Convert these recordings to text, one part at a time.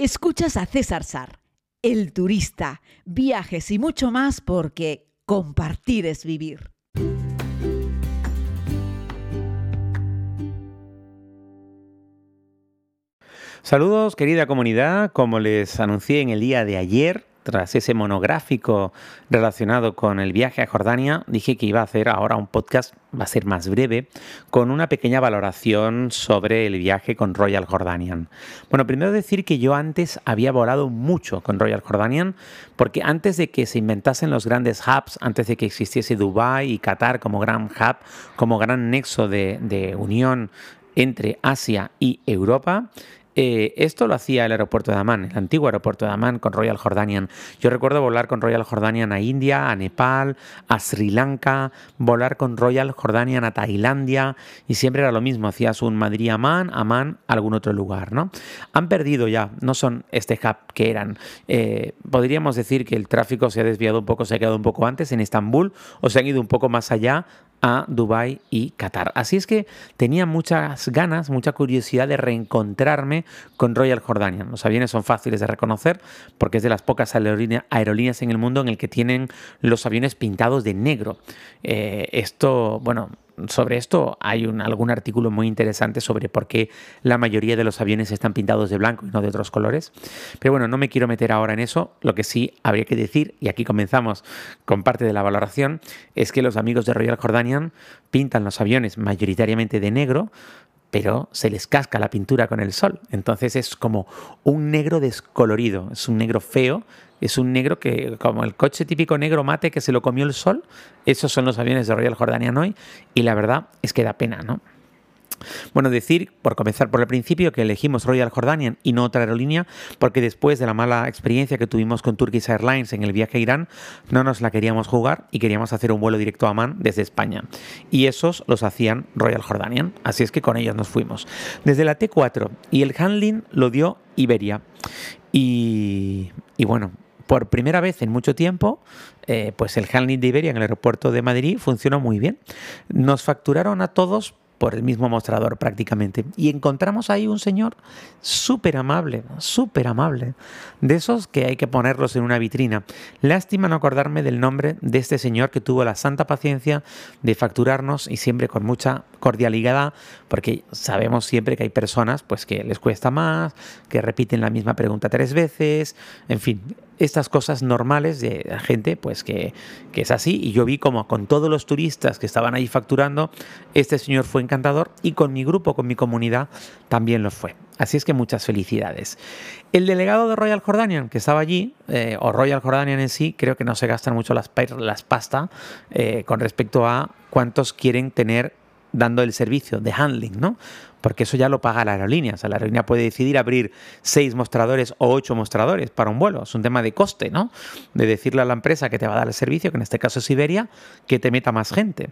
Escuchas a César Sar, el turista, viajes y mucho más porque compartir es vivir. Saludos querida comunidad, como les anuncié en el día de ayer, tras ese monográfico relacionado con el viaje a Jordania, dije que iba a hacer ahora un podcast, va a ser más breve, con una pequeña valoración sobre el viaje con Royal Jordanian. Bueno, primero decir que yo antes había volado mucho con Royal Jordanian, porque antes de que se inventasen los grandes hubs, antes de que existiese Dubai y Qatar como gran hub, como gran nexo de, de unión entre Asia y Europa, eh, esto lo hacía el aeropuerto de Amán, el antiguo aeropuerto de Amán con Royal Jordanian. Yo recuerdo volar con Royal Jordanian a India, a Nepal, a Sri Lanka, volar con Royal Jordanian a Tailandia y siempre era lo mismo, hacías un Madrid-Amán, Amán, algún otro lugar, ¿no? Han perdido ya, no son este hub que eran. Eh, podríamos decir que el tráfico se ha desviado un poco, se ha quedado un poco antes en Estambul o se han ido un poco más allá a Dubái y Qatar. Así es que tenía muchas ganas, mucha curiosidad de reencontrarme con Royal Jordanian. Los aviones son fáciles de reconocer porque es de las pocas aerolíneas en el mundo en el que tienen los aviones pintados de negro. Eh, esto, bueno, sobre esto hay un, algún artículo muy interesante sobre por qué la mayoría de los aviones están pintados de blanco y no de otros colores. Pero bueno, no me quiero meter ahora en eso. Lo que sí habría que decir, y aquí comenzamos con parte de la valoración, es que los amigos de Royal Jordanian pintan los aviones mayoritariamente de negro, pero se les casca la pintura con el sol. Entonces es como un negro descolorido, es un negro feo es un negro que, como el coche típico negro mate que se lo comió el sol, esos son los aviones de Royal Jordanian hoy, y la verdad es que da pena, ¿no? Bueno, decir, por comenzar por el principio, que elegimos Royal Jordanian y no otra aerolínea, porque después de la mala experiencia que tuvimos con Turkish Airlines en el viaje a Irán, no nos la queríamos jugar y queríamos hacer un vuelo directo a Amman desde España. Y esos los hacían Royal Jordanian, así es que con ellos nos fuimos. Desde la T4 y el handling lo dio Iberia. Y, y bueno, por primera vez en mucho tiempo, eh, pues el handling de Iberia en el aeropuerto de Madrid funcionó muy bien. Nos facturaron a todos por el mismo mostrador prácticamente. Y encontramos ahí un señor súper amable, súper amable, de esos que hay que ponerlos en una vitrina. Lástima no acordarme del nombre de este señor que tuvo la santa paciencia de facturarnos y siempre con mucha cordialidad, porque sabemos siempre que hay personas pues que les cuesta más, que repiten la misma pregunta tres veces, en fin, estas cosas normales de gente, pues que, que, es así. Y yo vi como con todos los turistas que estaban ahí facturando, este señor fue encantador y con mi grupo, con mi comunidad, también lo fue. Así es que muchas felicidades. El delegado de Royal Jordanian que estaba allí, eh, o Royal Jordanian en sí, creo que no se gastan mucho las, las pasta eh, con respecto a cuántos quieren tener dando el servicio de handling, ¿no? Porque eso ya lo paga la aerolínea. O sea, la aerolínea puede decidir abrir seis mostradores o ocho mostradores para un vuelo. Es un tema de coste, ¿no? De decirle a la empresa que te va a dar el servicio, que en este caso es Iberia, que te meta más gente.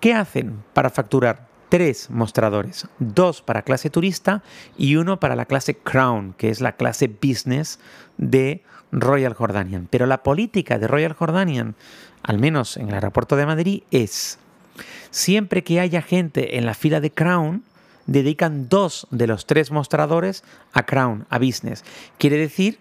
¿Qué hacen para facturar? Tres mostradores, dos para clase turista y uno para la clase Crown, que es la clase business de Royal Jordanian. Pero la política de Royal Jordanian, al menos en el aeropuerto de Madrid, es Siempre que haya gente en la fila de Crown, dedican dos de los tres mostradores a Crown, a Business. Quiere decir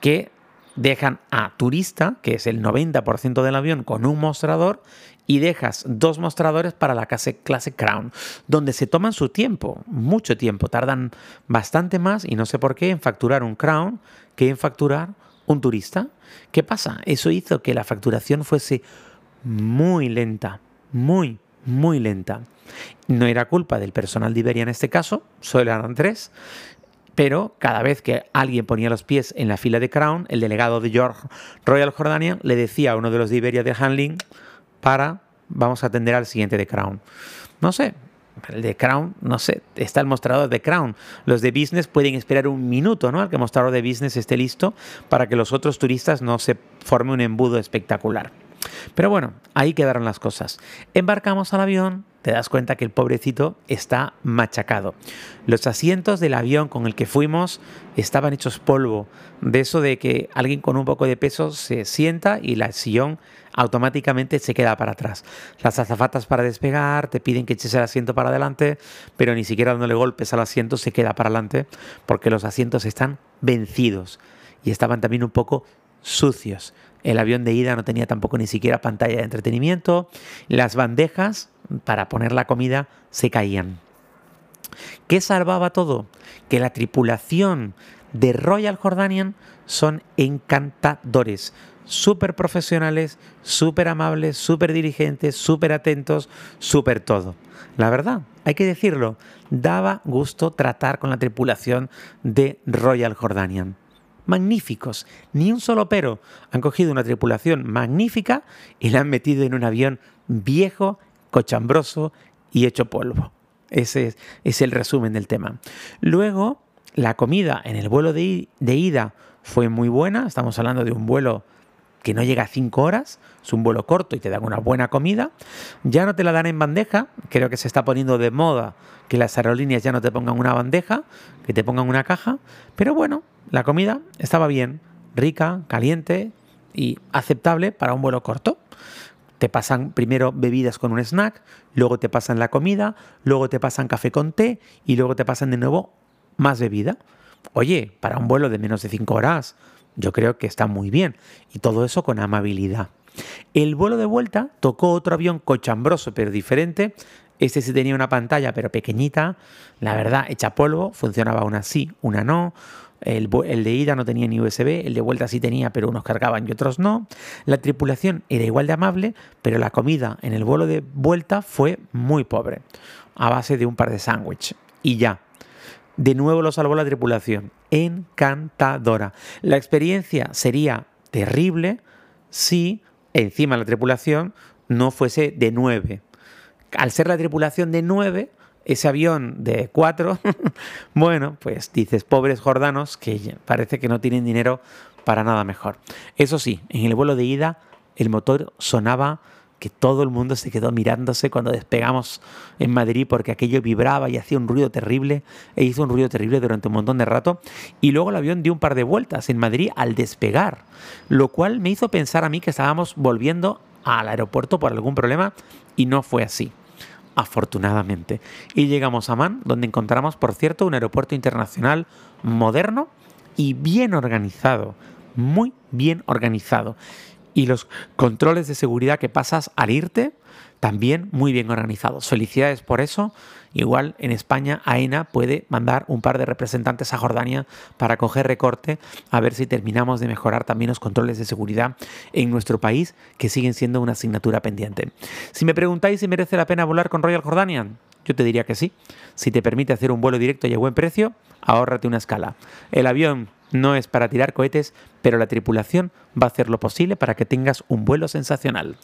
que dejan a turista, que es el 90% del avión, con un mostrador y dejas dos mostradores para la clase, Crown, donde se toman su tiempo, mucho tiempo, tardan bastante más y no sé por qué en facturar un Crown que en facturar un turista. ¿Qué pasa? Eso hizo que la facturación fuese muy lenta, muy, muy lenta. No era culpa del personal de Iberia en este caso, solo eran tres, pero cada vez que alguien ponía los pies en la fila de Crown, el delegado de George Royal Jordania le decía a uno de los de Iberia de handling para, vamos a atender al siguiente de Crown. No sé, el de Crown, no sé, está el mostrador de Crown. Los de Business pueden esperar un minuto, ¿no? Al que el mostrador de Business esté listo para que los otros turistas no se forme un embudo espectacular. Pero bueno, ahí quedaron las cosas. Embarcamos al avión te das cuenta que el pobrecito está machacado. Los asientos del avión con el que fuimos estaban hechos polvo, de eso de que alguien con un poco de peso se sienta y la sillón automáticamente se queda para atrás. Las azafatas para despegar te piden que eches el asiento para adelante, pero ni siquiera dándole golpes al asiento se queda para adelante porque los asientos están vencidos y estaban también un poco sucios. El avión de ida no tenía tampoco ni siquiera pantalla de entretenimiento. Las bandejas para poner la comida se caían. ¿Qué salvaba todo? Que la tripulación de Royal Jordanian son encantadores, súper profesionales, súper amables, súper dirigentes, súper atentos, súper todo. La verdad, hay que decirlo, daba gusto tratar con la tripulación de Royal Jordanian. Magníficos, ni un solo pero. Han cogido una tripulación magnífica y la han metido en un avión viejo, cochambroso y hecho polvo. Ese es, el resumen del tema. Luego, la comida en el vuelo de, de ida fue muy buena. Estamos hablando de un vuelo que no llega a 5 horas, es un vuelo corto y te dan una buena comida. Ya no te la dan en bandeja, creo que se está poniendo de moda que las aerolíneas ya no te pongan una bandeja, que te pongan una caja, pero bueno, la comida estaba bien, rica, caliente y aceptable para un vuelo corto. Te pasan primero bebidas con un snack, luego te pasan la comida, luego te pasan café con té y luego te pasan de nuevo más bebida. Oye, para un vuelo de menos de 5 horas, yo creo que está muy bien. Y todo eso con amabilidad. El vuelo de vuelta tocó otro avión cochambroso pero diferente. Este sí tenía una pantalla pero pequeñita, la verdad, hecha polvo, funcionaba una sí, una no. El, de ida no tenía ni USB, el de vuelta sí tenía, pero unos cargaban y otros no. La tripulación era igual de amable, pero la comida en el vuelo de vuelta fue muy pobre, a base de un par de sándwiches. Y ya, de nuevo lo salvó la tripulación. Encantadora. La experiencia sería terrible si encima la tripulación no fuese de nueve. Al ser la tripulación de nueve, ese avión de cuatro, bueno, pues dices, pobres jordanos que parece que no tienen dinero para nada mejor. Eso sí, en el vuelo de ida el motor sonaba que todo el mundo se quedó mirándose cuando despegamos en Madrid porque aquello vibraba y hacía un ruido terrible e hizo un ruido terrible durante un montón de rato y luego el avión dio un par de vueltas en Madrid al despegar, lo cual me hizo pensar a mí que estábamos volviendo al aeropuerto por algún problema y no fue así afortunadamente. Y llegamos a Man, donde encontramos, por cierto, un aeropuerto internacional moderno y bien organizado, muy bien organizado y los controles de seguridad que pasas al irte también muy bien organizados. Felicidades por eso. Igual en España AENA puede mandar un par de representantes a Jordania para coger recorte a ver si terminamos de mejorar también los controles de seguridad en nuestro país que siguen siendo una asignatura pendiente. Si me preguntáis si merece la pena volar con Royal Jordanian, yo te diría que sí. Si te permite hacer un vuelo directo y a buen precio, ahórrate una escala. El avión no es para tirar cohetes, pero la tripulación va a hacer lo posible para que tengas un vuelo sensacional.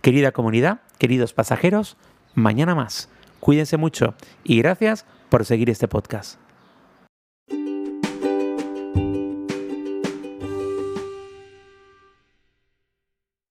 Querida comunidad, queridos pasajeros, mañana más. Cuídense mucho y gracias por seguir este podcast.